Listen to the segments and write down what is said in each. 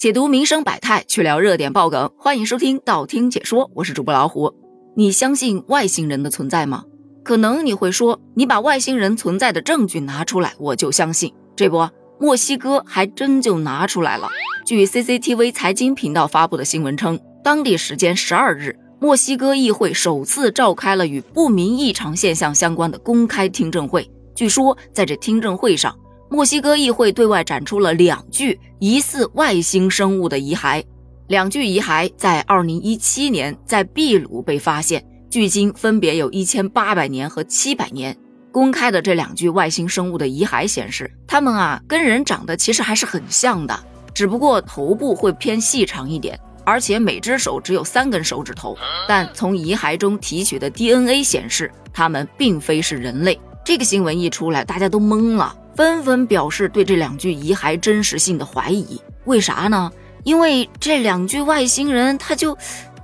解读民生百态，去聊热点爆梗，欢迎收听道听解说，我是主播老虎。你相信外星人的存在吗？可能你会说，你把外星人存在的证据拿出来，我就相信。这不，墨西哥还真就拿出来了。据 CCTV 财经频道发布的新闻称，当地时间十二日，墨西哥议会首次召开了与不明异常现象相关的公开听证会。据说，在这听证会上，墨西哥议会对外展出了两具疑似外星生物的遗骸。两具遗骸在2017年在秘鲁被发现，距今分别有一千八百年和七百年。公开的这两具外星生物的遗骸显示，它们啊跟人长得其实还是很像的，只不过头部会偏细长一点，而且每只手只有三根手指头。但从遗骸中提取的 DNA 显示，它们并非是人类。这个新闻一出来，大家都懵了。纷纷表示对这两具遗骸真实性的怀疑，为啥呢？因为这两具外星人他就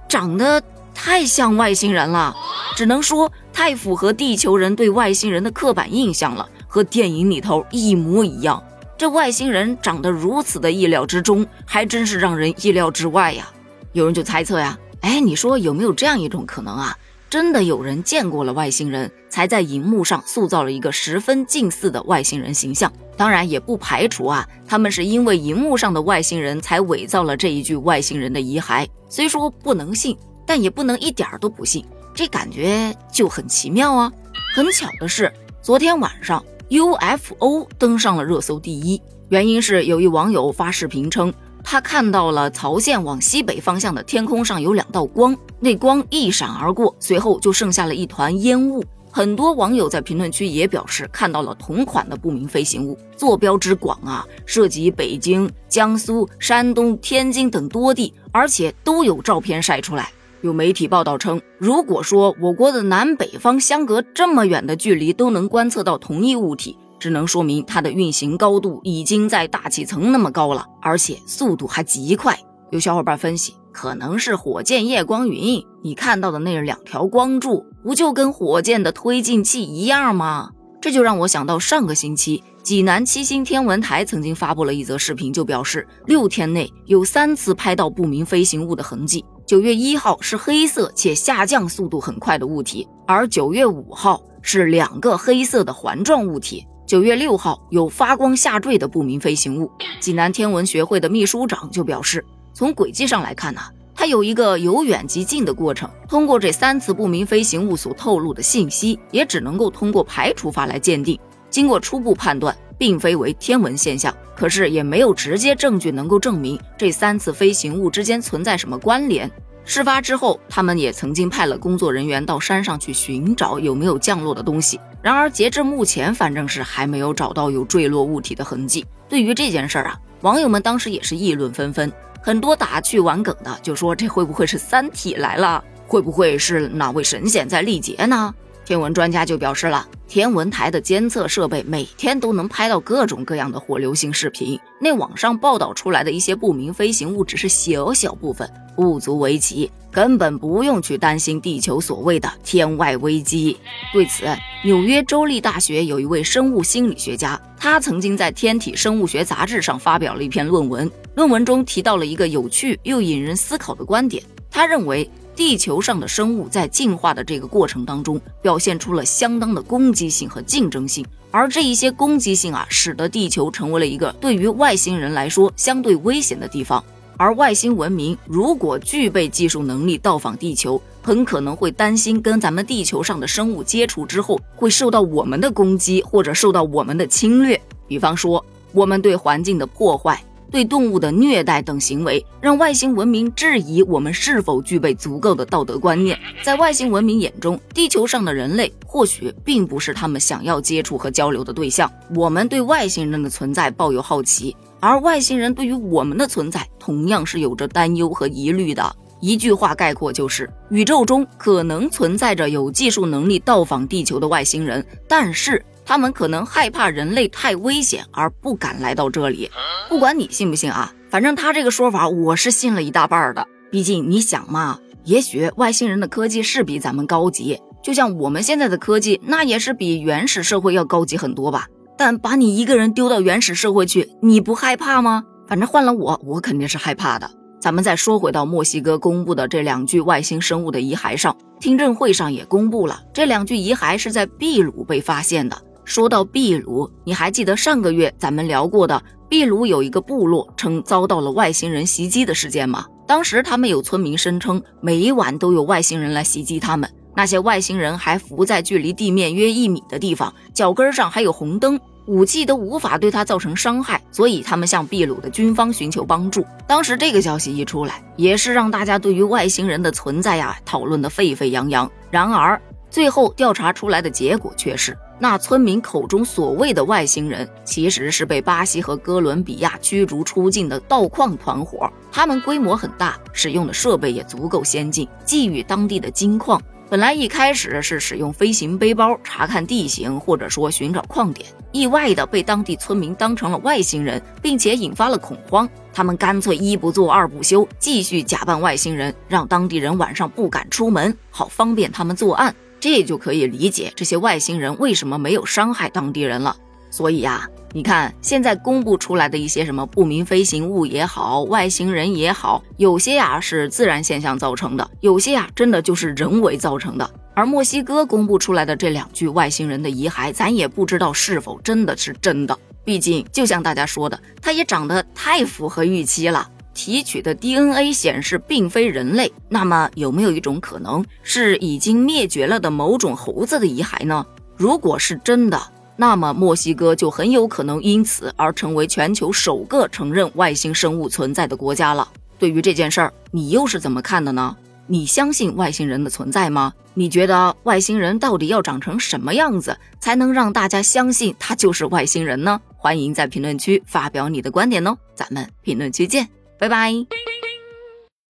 长得太像外星人了，只能说太符合地球人对外星人的刻板印象了，和电影里头一模一样。这外星人长得如此的意料之中，还真是让人意料之外呀。有人就猜测呀，哎，你说有没有这样一种可能啊？真的有人见过了外星人，才在荧幕上塑造了一个十分近似的外星人形象。当然，也不排除啊，他们是因为荧幕上的外星人才伪造了这一具外星人的遗骸。虽说不能信，但也不能一点儿都不信，这感觉就很奇妙啊。很巧的是，昨天晚上 UFO 登上了热搜第一，原因是有一网友发视频称。他看到了曹县往西北方向的天空上有两道光，那光一闪而过，随后就剩下了一团烟雾。很多网友在评论区也表示看到了同款的不明飞行物，坐标之广啊，涉及北京、江苏、山东、天津等多地，而且都有照片晒出来。有媒体报道称，如果说我国的南北方相隔这么远的距离都能观测到同一物体，只能说明它的运行高度已经在大气层那么高了，而且速度还极快。有小伙伴分析，可能是火箭夜光云。你看到的那两条光柱，不就跟火箭的推进器一样吗？这就让我想到上个星期，济南七星天文台曾经发布了一则视频，就表示六天内有三次拍到不明飞行物的痕迹。九月一号是黑色且下降速度很快的物体，而九月五号是两个黑色的环状物体。九月六号有发光下坠的不明飞行物，济南天文学会的秘书长就表示，从轨迹上来看呢，它有一个由远及近的过程。通过这三次不明飞行物所透露的信息，也只能够通过排除法来鉴定。经过初步判断，并非为天文现象，可是也没有直接证据能够证明这三次飞行物之间存在什么关联。事发之后，他们也曾经派了工作人员到山上去寻找有没有降落的东西。然而，截至目前，反正是还没有找到有坠落物体的痕迹。对于这件事儿啊，网友们当时也是议论纷纷，很多打趣玩梗的就说：“这会不会是三体来了？会不会是哪位神仙在历劫呢？”天文专家就表示了，天文台的监测设备每天都能拍到各种各样的火流星视频，那网上报道出来的一些不明飞行物只是小小部分，不足为奇，根本不用去担心地球所谓的天外危机。对此，纽约州立大学有一位生物心理学家，他曾经在《天体生物学杂志》上发表了一篇论文，论文中提到了一个有趣又引人思考的观点，他认为。地球上的生物在进化的这个过程当中，表现出了相当的攻击性和竞争性，而这一些攻击性啊，使得地球成为了一个对于外星人来说相对危险的地方。而外星文明如果具备技术能力到访地球，很可能会担心跟咱们地球上的生物接触之后，会受到我们的攻击或者受到我们的侵略。比方说，我们对环境的破坏。对动物的虐待等行为，让外星文明质疑我们是否具备足够的道德观念。在外星文明眼中，地球上的人类或许并不是他们想要接触和交流的对象。我们对外星人的存在抱有好奇，而外星人对于我们的存在同样是有着担忧和疑虑的。一句话概括就是：宇宙中可能存在着有技术能力到访地球的外星人，但是。他们可能害怕人类太危险而不敢来到这里。不管你信不信啊，反正他这个说法我是信了一大半的。毕竟你想嘛，也许外星人的科技是比咱们高级，就像我们现在的科技，那也是比原始社会要高级很多吧。但把你一个人丢到原始社会去，你不害怕吗？反正换了我，我肯定是害怕的。咱们再说回到墨西哥公布的这两具外星生物的遗骸上，听证会上也公布了这两具遗骸是在秘鲁被发现的。说到秘鲁，你还记得上个月咱们聊过的秘鲁有一个部落称遭到了外星人袭击的事件吗？当时他们有村民声称，每晚都有外星人来袭击他们，那些外星人还浮在距离地面约一米的地方，脚跟上还有红灯。武器都无法对他造成伤害，所以他们向秘鲁的军方寻求帮助。当时这个消息一出来，也是让大家对于外星人的存在呀讨论的沸沸扬扬。然而，最后调查出来的结果却是，那村民口中所谓的外星人，其实是被巴西和哥伦比亚驱逐出境的盗矿团伙。他们规模很大，使用的设备也足够先进，觊觎当地的金矿。本来一开始是使用飞行背包查看地形，或者说寻找矿点，意外的被当地村民当成了外星人，并且引发了恐慌。他们干脆一不做二不休，继续假扮外星人，让当地人晚上不敢出门，好方便他们作案。这就可以理解这些外星人为什么没有伤害当地人了。所以呀。你看，现在公布出来的一些什么不明飞行物也好，外星人也好，有些呀是自然现象造成的，有些呀真的就是人为造成的。而墨西哥公布出来的这两具外星人的遗骸，咱也不知道是否真的是真的。毕竟，就像大家说的，它也长得太符合预期了。提取的 DNA 显示并非人类，那么有没有一种可能是已经灭绝了的某种猴子的遗骸呢？如果是真的。那么，墨西哥就很有可能因此而成为全球首个承认外星生物存在的国家了。对于这件事儿，你又是怎么看的呢？你相信外星人的存在吗？你觉得外星人到底要长成什么样子，才能让大家相信他就是外星人呢？欢迎在评论区发表你的观点哦，咱们评论区见，拜拜。